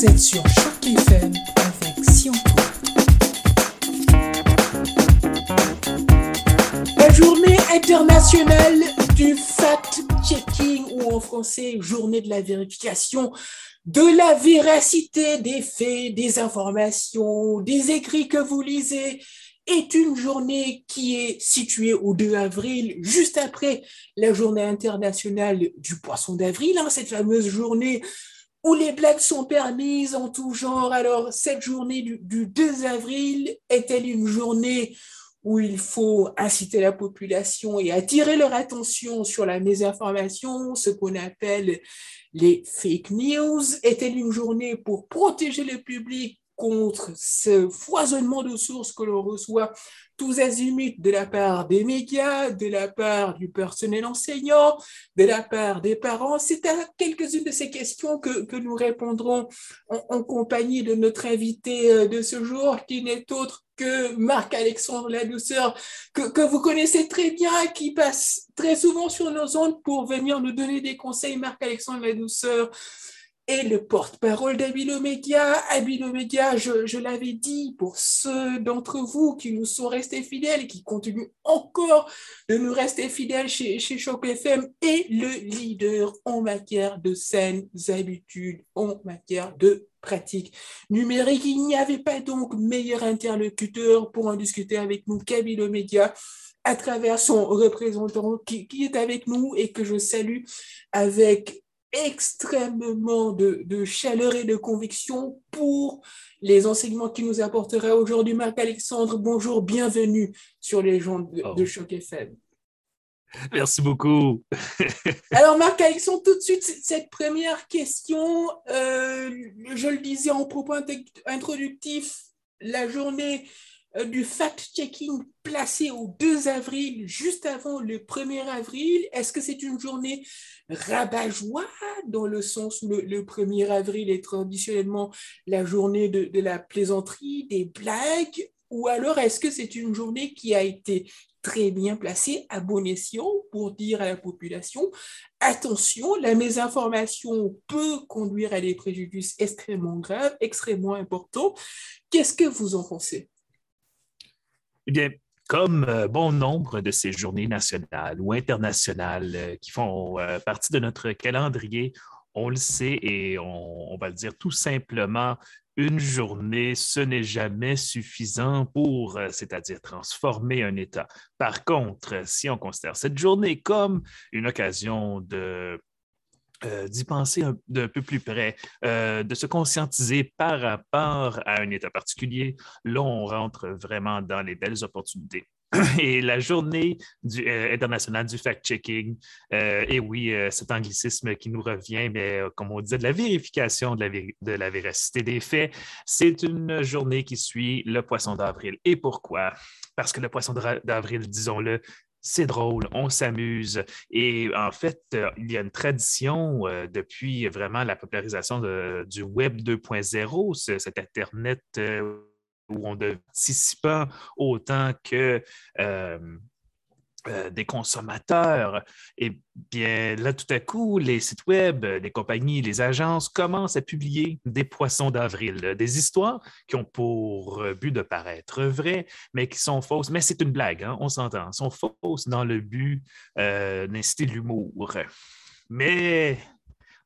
Vous sur Choc avec. La journée internationale du fact-checking, ou en français, journée de la vérification de la véracité des faits, des informations, des écrits que vous lisez, est une journée qui est située au 2 avril, juste après la journée internationale du poisson d'avril, hein, cette fameuse journée où les blagues sont permises en tout genre. Alors, cette journée du, 2 avril est-elle une journée où il faut inciter la population et attirer leur attention sur la mésinformation, ce qu'on appelle les fake news? Est-elle une journée pour protéger le public contre ce foisonnement de sources que l'on reçoit tous azimuts de la part des médias, de la part du personnel enseignant, de la part des parents. C'est à quelques-unes de ces questions que, nous répondrons en, en, compagnie de notre invité euh, de ce jour, qui n'est autre que Marc-Alexandre Ladouceur, que, que vous connaissez très bien, qui passe très souvent sur nos ondes pour venir nous donner des conseils. Marc-Alexandre Ladouceur, et le porte-parole d'Abilomédia. Abilomédia, je, l'avais dit, pour ceux d'entre vous qui nous sont restés fidèles et qui continuent encore de nous rester fidèles chez, chez Choc FM, est le leader en matière de saines habitudes, en matière de pratique numérique. Il n'y avait pas donc meilleur interlocuteur pour en discuter avec nous qu'Abilomédia à travers son représentant qui, est avec nous et que je salue avec extrêmement de, chaleur et de conviction pour les enseignements qu'il nous apportera aujourd'hui. Marc-Alexandre, bonjour, bienvenue sur les gens de, oh. Choc FM. Merci beaucoup. Alors, Marc-Alexandre, tout de suite, cette première question, euh, je le disais en propos introductif, la journée du fact-checking placé au 2 avril, juste avant le 1er avril. Est-ce que c'est une journée rabat-joie dans le sens où le, 1er avril est traditionnellement la journée de, de la plaisanterie, des blagues? Ou alors est-ce que c'est une journée qui a été très bien placée à bon escient pour dire à la population attention, la mésinformation peut conduire à des préjudices extrêmement graves, extrêmement importants. Qu'est-ce que vous en pensez? Eh bien, comme euh, bon nombre de ces journées nationales ou internationales euh, qui font euh, partie de notre calendrier, on le sait et on, va le dire tout simplement, une journée, ce n'est jamais suffisant pour, c'est-à-dire transformer un État. Par contre, si on considère cette journée comme une occasion de euh, d'y penser d'un peu plus près, euh, de se conscientiser par rapport à un État particulier, là, on rentre vraiment dans les belles opportunités. Et la journée euh, internationale du fact-checking, et oui, cet anglicisme qui nous revient, mais comme on disait, de la vérification de la, de la véracité des faits, c'est une journée qui suit le poisson d'avril. Et pourquoi? Parce que le poisson d'avril, disons-le, c'est drôle, on s'amuse. Et en fait, euh, il y a une tradition euh, depuis vraiment la popularisation du Web 2.0, cet Internet euh, où on participant autant que euh, des consommateurs, et bien là, tout à coup, les sites web, les compagnies, les agences commencent à publier des poissons d'avril, des histoires qui ont pour but de paraître vraies, mais qui sont fausses. Mais c'est une blague, hein, on s'entend, sont fausses dans le but euh, d'inciter l'humour. Mais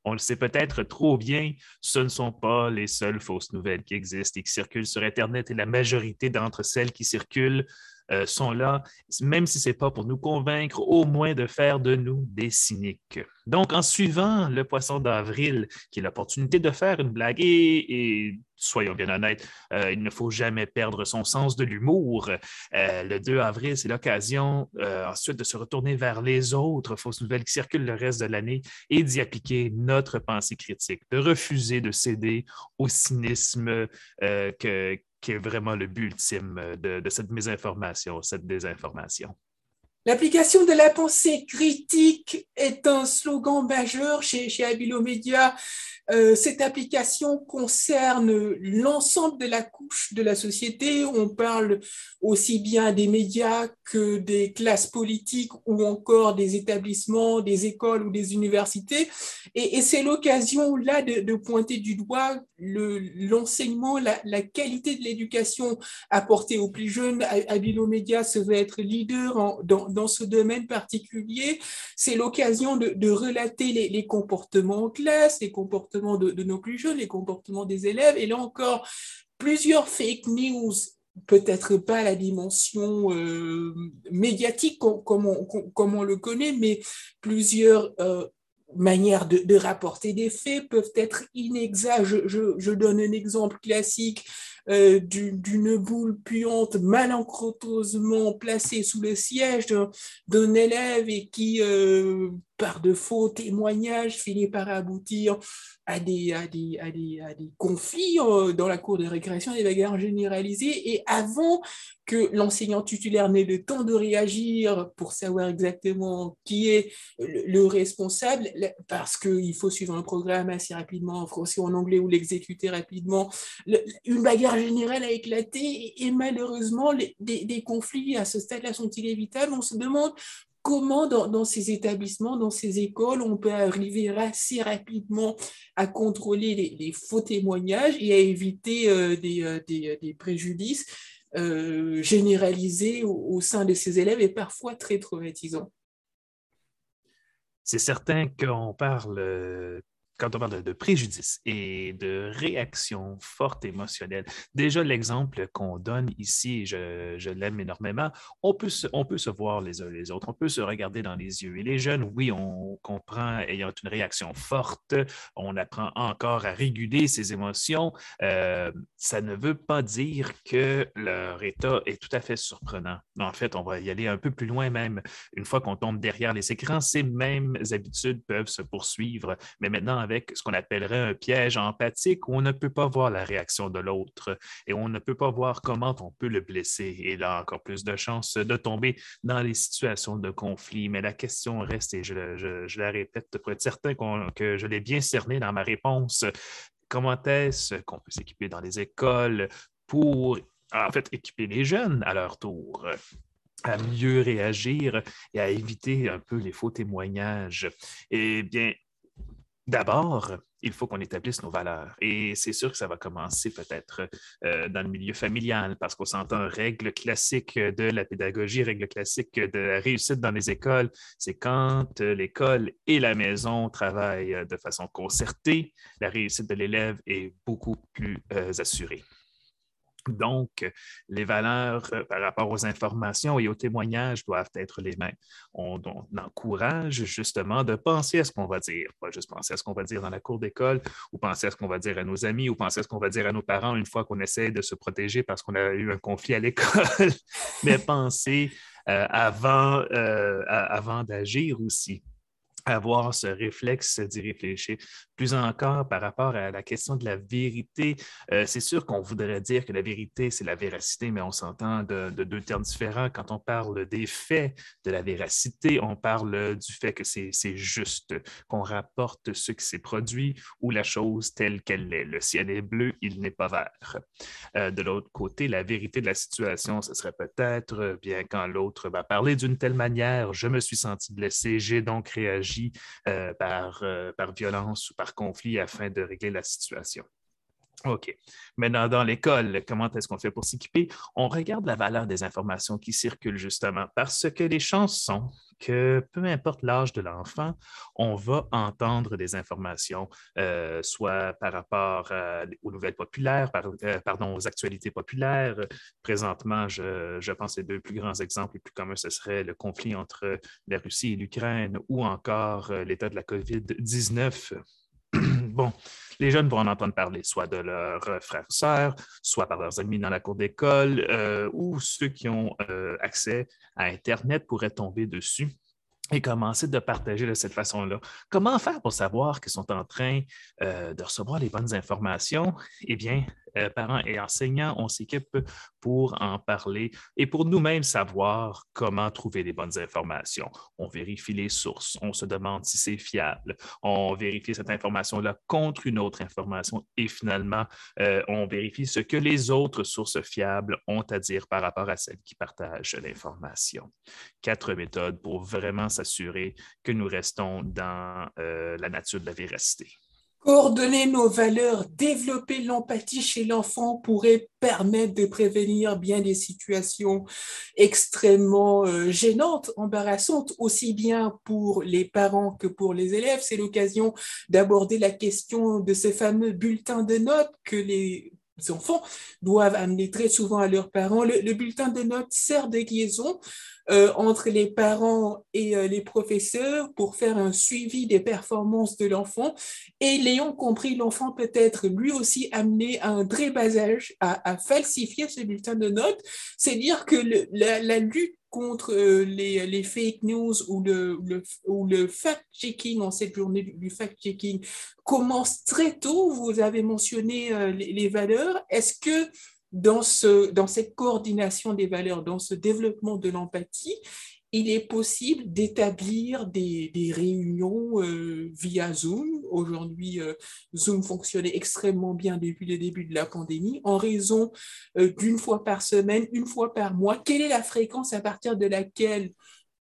on le sait peut-être trop bien, ce ne sont pas les seules fausses nouvelles qui existent et qui circulent sur Internet et la majorité d'entre celles qui circulent euh, sont là, même si ce n'est pas pour nous convaincre, au moins de faire de nous des cyniques. Donc, en suivant le poisson d'avril, qui est l'opportunité de faire une blague, et, soyons bien honnêtes, euh, il ne faut jamais perdre son sens de l'humour. Euh, le 2 avril, c'est l'occasion ensuite de se retourner vers les autres fausses nouvelles qui circulent le reste de l'année et d'y appliquer notre pensée critique, de refuser de céder au cynisme que qui est vraiment le but ultime euh, de, cette mésinformation, cette désinformation. L'application de la pensée critique est un slogan majeur chez, chez Abilo Media. Euh, cette application concerne l'ensemble de la couche de la société. On parle aussi bien des médias que des classes politiques ou encore des établissements, des écoles ou des universités. Et, c'est l'occasion là de, pointer du doigt l'enseignement, la, qualité de l'éducation apportée aux plus jeunes. Abilo Média se veut être leader dans, ce domaine particulier. C'est l'occasion de, relater les, les comportements en classe, les comportements de, nos plus jeunes, les comportements des élèves. Et là encore, plusieurs fake news peut-être pas la dimension euh, médiatique comme, on, le connaît, mais plusieurs euh, manières de, rapporter des faits peuvent être inexactes. Je, donne un exemple classique euh, d'une boule puante malencontreusement placée sous le siège d'un élève et qui, par de faux témoignages, finit par aboutir à des, à des, à des, à des conflits euh, dans la cour de récréation, des bagarres généralisées. Et avant que l'enseignant titulaire n'ait le temps de réagir pour savoir exactement qui est le, responsable, parce qu'il faut suivre un programme assez rapidement en français ou en anglais ou l'exécuter rapidement, une bagarre générale a éclaté et, malheureusement, les, des, des conflits à ce stade-là sont inévitables. On se demande comment dans, ces établissements, dans ces écoles, on peut arriver assez rapidement à contrôler les, faux témoignages et à éviter euh, euh, des, préjudices euh, généralisés au, sein de ces élèves et parfois très traumatisants. C'est certain qu'on parle quand on parle de, préjudice et de réaction forte émotionnelle, déjà l'exemple qu'on donne ici, je, l'aime énormément, on peut, se, on peut se voir les uns les autres, on peut se regarder dans les yeux. Et les jeunes, oui, on comprend, ayant une réaction forte, on apprend encore à réguler ses émotions. Euh, ça ne veut pas dire que leur état est tout à fait surprenant. En fait, on va y aller un peu plus loin même. Une fois qu'on tombe derrière les écrans, ces mêmes habitudes peuvent se poursuivre. Mais maintenant, avec ce qu'on appellerait un piège empathique où on ne peut pas voir la réaction de l'autre et on ne peut pas voir comment on peut le blesser. Et là, encore plus de chances de tomber dans les situations de conflit. Mais la question reste, et je, la répète pour être certain que je l'ai bien cerné dans ma réponse, comment est-ce qu'on peut s'équiper dans les écoles pour, en fait, équiper les jeunes à leur tour? à mieux réagir et à éviter un peu les faux témoignages? Eh bien, D'abord, il faut qu'on établisse nos valeurs. Et c'est sûr que ça va commencer peut-être euh, dans le milieu familial, parce qu'on s'entend règle classique de la pédagogie, règle classique de la réussite dans les écoles, c'est quand euh, l'école et la maison travaillent euh, de façon concertée, la réussite de l'élève est beaucoup plus assurée. Donc, les valeurs euh, par rapport aux informations et aux témoignages doivent être les mêmes. On, encourage justement de penser à ce qu'on va dire, pas juste penser à ce qu'on va dire dans la cour d'école ou penser à ce qu'on va dire à nos amis ou penser à ce qu'on va dire à nos parents une fois qu'on essaie de se protéger parce qu'on a eu un conflit à l'école, mais penser euh, avant, euh, avant d'agir aussi avoir ce réflexe d'y réfléchir. Plus encore par rapport à la question de la vérité, euh, c'est sûr qu'on voudrait dire que la vérité, c'est la véracité, mais on s'entend de, deux termes différents. Quand on parle des faits de la véracité, on parle du fait que c'est juste, qu'on rapporte ce qui s'est produit ou la chose telle qu'elle est. Le ciel est bleu, il n'est pas vert. Euh, de l'autre côté, la vérité de la situation, ce serait peut-être, bien quand l'autre va parler d'une telle manière, je me suis senti blessé, j'ai donc réagi euh, par, euh, par violence ou par conflit afin de régler la situation. OK. Maintenant, dans l'école, comment est-ce qu'on fait pour s'équiper? On regarde la valeur des informations qui circulent justement parce que les chances sont que peu importe l'âge de l'enfant, on va entendre des informations, euh, soit par rapport aux nouvelles populaires, pardon, aux actualités populaires. Présentement, je, je pense que les deux plus grands exemples les plus communs, ce serait le conflit entre la Russie et l'Ukraine ou encore euh, l'état de la COVID-19 bon, les jeunes vont en entendre parler, soit de leurs frères et sœurs, soit par leurs amis dans la cour d'école, euh, ou ceux qui ont euh, accès à Internet pourraient tomber dessus et commencer de partager de cette façon-là. Comment faire pour savoir qu'ils sont en train euh, de recevoir les bonnes informations? Eh bien, euh, parents et enseignants, on s'équipe pour en parler et pour nous-mêmes savoir comment trouver les bonnes informations. On vérifie les sources, on se demande si c'est fiable, on vérifie cette information-là contre une autre information et finalement, euh, on vérifie ce que les autres sources fiables ont à dire par rapport à celles qui partagent l'information. Quatre méthodes pour vraiment s'assurer que nous restons dans euh, la nature de la véracité. Coordonner nos valeurs, développer l'empathie chez l'enfant pourrait permettre de prévenir bien des situations extrêmement euh, gênantes, embarrassantes, aussi bien pour les parents que pour les élèves. C'est l'occasion d'aborder la question de ce fameux bulletin de notes que les enfants doivent amener très souvent à leurs parents. Le, bulletin de notes sert de liaison euh, entre les parents et euh, les professeurs pour faire un suivi des performances de l'enfant. Et l'ayant compris, l'enfant peut être lui aussi amené à un très bas âge à, falsifier ce bulletin de notes. C'est dire que la, lutte contre euh, les, fake news ou le, fact-checking en cette journée du, fact-checking commence très tôt. Vous avez mentionné les, les valeurs? Est-ce que dans cette coordination des valeurs, dans ce développement de l'empathie, il est possible d'établir des, réunions euh, via Zoom. Aujourd'hui, euh, Zoom fonctionnait extrêmement bien depuis le début de la pandémie en raison euh, d'une fois par semaine, une fois par mois. Quelle est la fréquence à partir de laquelle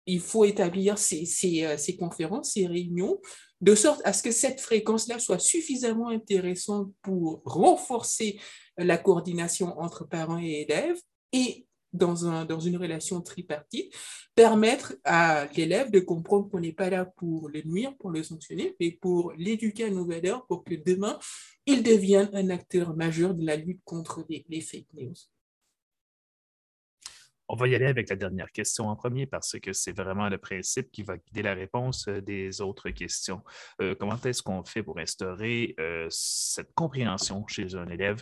il faut établir ces, ces conférences, ces réunions de sorte à ce que cette fréquence-là soit suffisamment intéressante pour renforcer la coordination entre parents et élèves et dans, un, dans une relation tripartite, permettre à l'élève de comprendre qu'on n'est pas là pour le nuire, pour le sanctionner, mais pour l'éduquer à nos valeurs pour que demain, il devienne un acteur majeur de la lutte contre les, fake news. On va y aller avec la dernière question en premier parce que c'est vraiment le principe qui va guider la réponse euh, des autres questions. Euh, comment est-ce qu'on fait pour instaurer euh, cette compréhension chez un élève?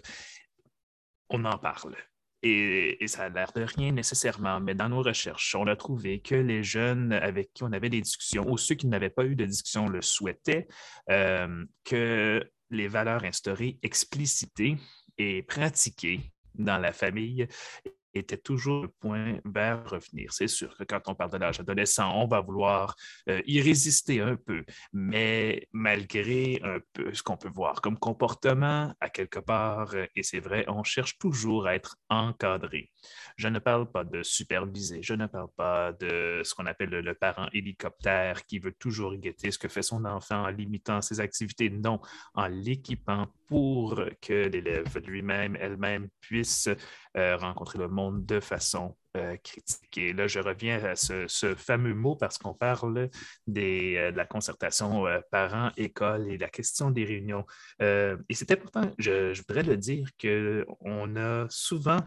On en parle. Et, ça a l'air de rien nécessairement, mais dans nos recherches, on a trouvé que les jeunes avec qui on avait des discussions, ou ceux qui n'avaient pas eu de discussion le souhaitaient, que les valeurs instaurées, explicitées et pratiquées dans la famille était toujours le point vers revenir. C'est sûr que quand on parle de l'âge adolescent, on va vouloir euh, y résister un peu, mais malgré un peu ce qu'on peut voir comme comportement, à quelque part, et c'est vrai, on cherche toujours à être encadré. Je ne parle pas de superviser, je ne parle pas de ce qu'on appelle le, parent hélicoptère qui veut toujours guetter ce que fait son enfant en limitant ses activités, non, en l'équipant pour que l'élève lui-même, elle-même puisse euh, rencontrer le monde de façon euh, critique. Et là, je reviens à ce, fameux mot parce qu'on parle des, euh, de la concertation parents-école et la question des réunions. et c'est important, je, je, voudrais le dire, qu'on a souvent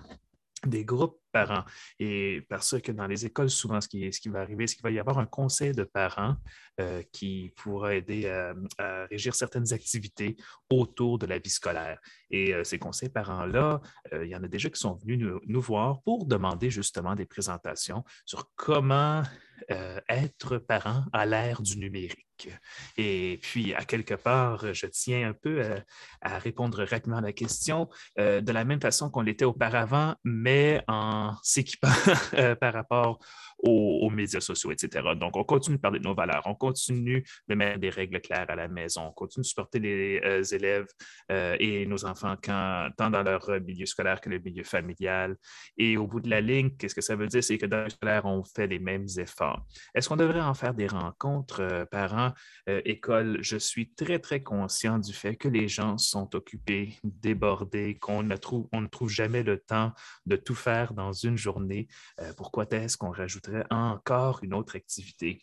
des groupes parents. Et parce que dans les écoles, souvent, ce qui, ce qui va arriver, c'est qu'il va y avoir un conseil de parents euh, qui pourra aider à, régir certaines activités autour de la vie scolaire. Et euh, ces conseils parents-là, euh, il y en a déjà qui sont venus nous, nous voir pour demander justement des présentations sur comment être parent à l'ère du numérique. Et puis, à quelque part, je tiens un peu à, répondre rapidement à la question de la même façon qu'on l'était auparavant, mais en s'équipant par rapport aux, médias sociaux, etc. Donc, on continue de parler de nos valeurs, on continue de mettre des règles claires à la maison, on continue de supporter les euh, élèves euh, et nos enfants tant dans leur milieu scolaire que le milieu familial. Et au bout de la ligne, qu'est-ce que ça veut dire? C'est que dans le scolaire, on fait les mêmes efforts. Est-ce qu'on devrait en faire des rencontres euh, parents, écoles? Je suis très, très conscient du fait que les gens sont occupés, débordés, qu'on ne trouve, on ne trouve jamais le temps de tout faire dans une journée. pourquoi est-ce qu'on encore une autre activité.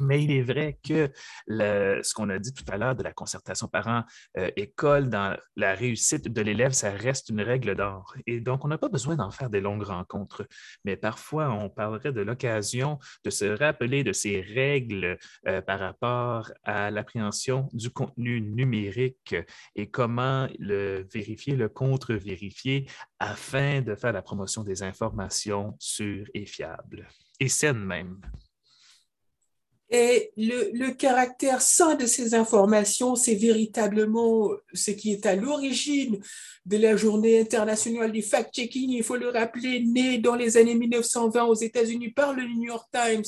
Mais il est vrai que ce qu'on a dit tout à l'heure de la concertation parents-école dans la réussite de l'élève, ça reste une règle d'or. Et donc, on n'a pas besoin d'en faire des longues rencontres. Mais parfois, on parlerait de l'occasion de se rappeler de ces règles euh, par rapport à l'appréhension du contenu numérique et comment le vérifier, le contre-vérifier afin de faire la promotion des informations sûres et fiables, et saines même. Et le, caractère sain de ces informations, c'est véritablement ce qui est à l'origine de la journée internationale du fact-checking. Il faut le rappeler, né dans les années 1920 aux États-Unis par le New York Times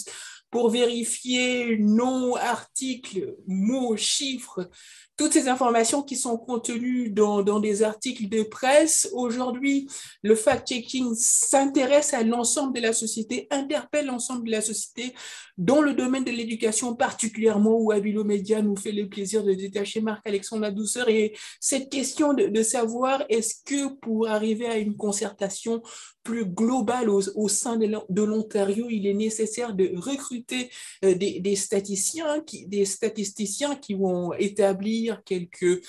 pour vérifier noms, articles, mots, chiffres toutes ces informations qui sont contenues dans, des articles de presse. Aujourd'hui, le fact-checking s'intéresse à l'ensemble de la société, interpelle l'ensemble de la société dans le domaine de l'éducation particulièrement où Abilo Média nous fait le plaisir de détacher Marc-Alexandre Douceur. Et cette question de, savoir est-ce que pour arriver à une concertation plus globale au, au sein de l'Ontario, il est nécessaire de recruter euh, des, des, statisticiens qui, des statisticiens qui vont établir quelques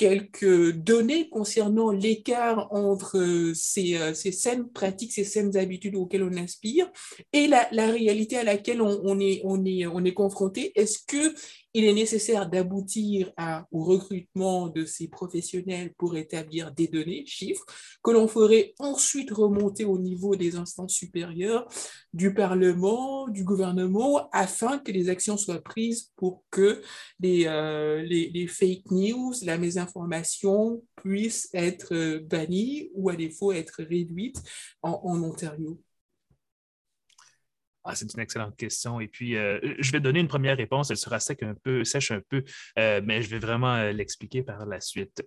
quelques données concernant l'écart entre euh, ces, euh, ces, saines pratiques, ces saines habitudes auxquelles on aspire et la, réalité à laquelle on, est, on, est, on est confronté. Est-ce que il est nécessaire d'aboutir au recrutement de ces professionnels pour établir des données, chiffres, que l'on ferait ensuite remonter au niveau des instances supérieures du Parlement, du gouvernement, afin que les actions soient prises pour que les, euh, fake news, la mésinformation puissent être bannies ou à défaut être réduites en Ontario. Ah, c'est une excellente question. Et puis, euh, je vais donner une première réponse. Elle sera sec un peu, sèche un peu, euh, mais je vais vraiment euh, l'expliquer par la suite.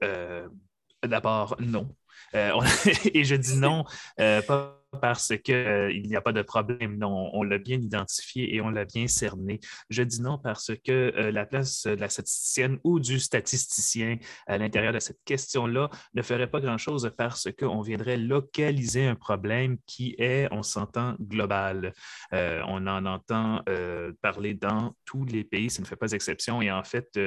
D'abord, non. et je dis non, pas parce qu'il euh, n'y a pas de problème. Non, on l'a bien identifié et on l'a bien cerné. Je dis non parce que euh, la place de la statisticienne ou du statisticien à l'intérieur de cette question-là ne ferait pas grand-chose parce qu'on viendrait localiser un problème qui est, on s'entend, global. Euh, on en entend parler dans tous les pays, ça ne fait pas exception. Et en fait,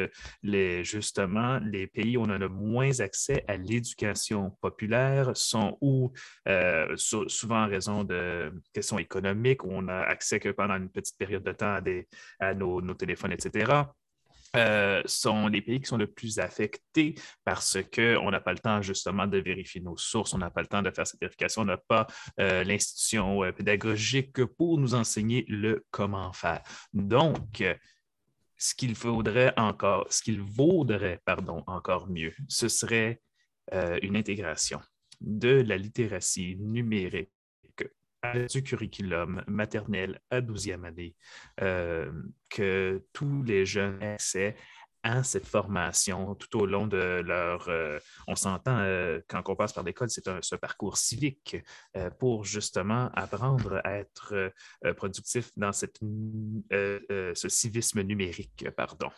justement, les pays où on a le moins accès à l'éducation populaire sont où souvent en raison de questions économiques, où on a accès que pendant une petite période de temps à, nos, téléphones, etc. Euh, sont les pays qui sont le plus affectés parce qu'on n'a pas le temps justement de vérifier nos sources, on n'a pas le temps de faire cette vérification, on n'a pas euh, l'institution euh, pédagogique pour nous enseigner le comment faire. Donc, ce qu'il faudrait encore, ce qu'il vaudrait, pardon, encore mieux, ce serait une intégration de la littératie numérique du curriculum maternel à 12e année, euh, que tous les jeunes aient accès à cette formation tout au long de leur... Euh, on s'entend, euh, quand on passe par l'école, c'est un, ce parcours civique pour justement apprendre à être productif dans cette, ce civisme numérique. Pardon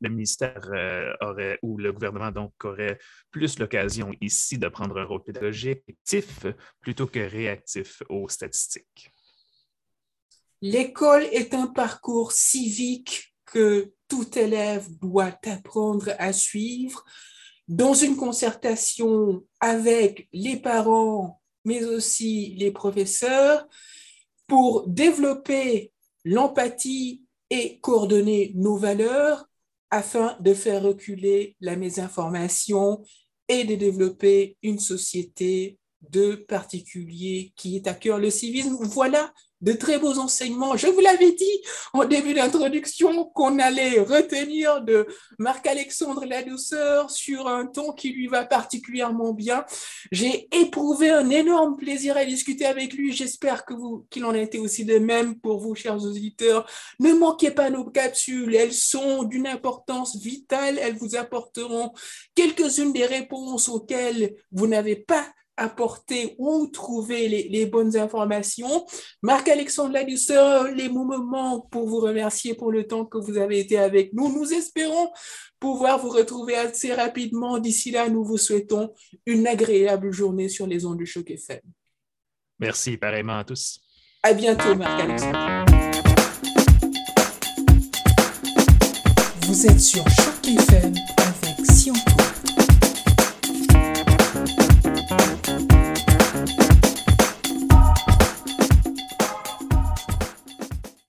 le ministère euh, aurait, ou le gouvernement donc aurait plus l'occasion ici de prendre un rôle pédagogique actif plutôt que réactif aux statistiques. L'école est un parcours civique que tout élève doit apprendre à suivre dans une concertation avec les parents, mais aussi les professeurs, pour développer l'empathie et coordonner nos valeurs afin de faire reculer la mésinformation et de développer une société de particuliers qui est à cœur le civisme. Voilà de très beaux enseignements. Je vous l'avais dit en début d'introduction qu'on allait retenir de Marc-Alexandre Ladouceur sur un ton qui lui va particulièrement bien. J'ai éprouvé un énorme plaisir à discuter avec lui. J'espère que vous, qu'il en a été aussi de même pour vous, chers auditeurs. Ne manquez pas nos capsules. Elles sont d'une importance vitale. Elles vous apporteront quelques-unes des réponses auxquelles vous n'avez pas apporter ou trouver les, les bonnes informations. Marc-Alexandre Ladouceur, les moments pour vous remercier pour le temps que vous avez été avec nous. Nous espérons pouvoir vous retrouver assez rapidement. D'ici là, nous vous souhaitons une agréable journée sur les ondes du Choc FM. Merci, pareillement à tous. À bientôt, Marc-Alexandre. Vous êtes sur Choc FM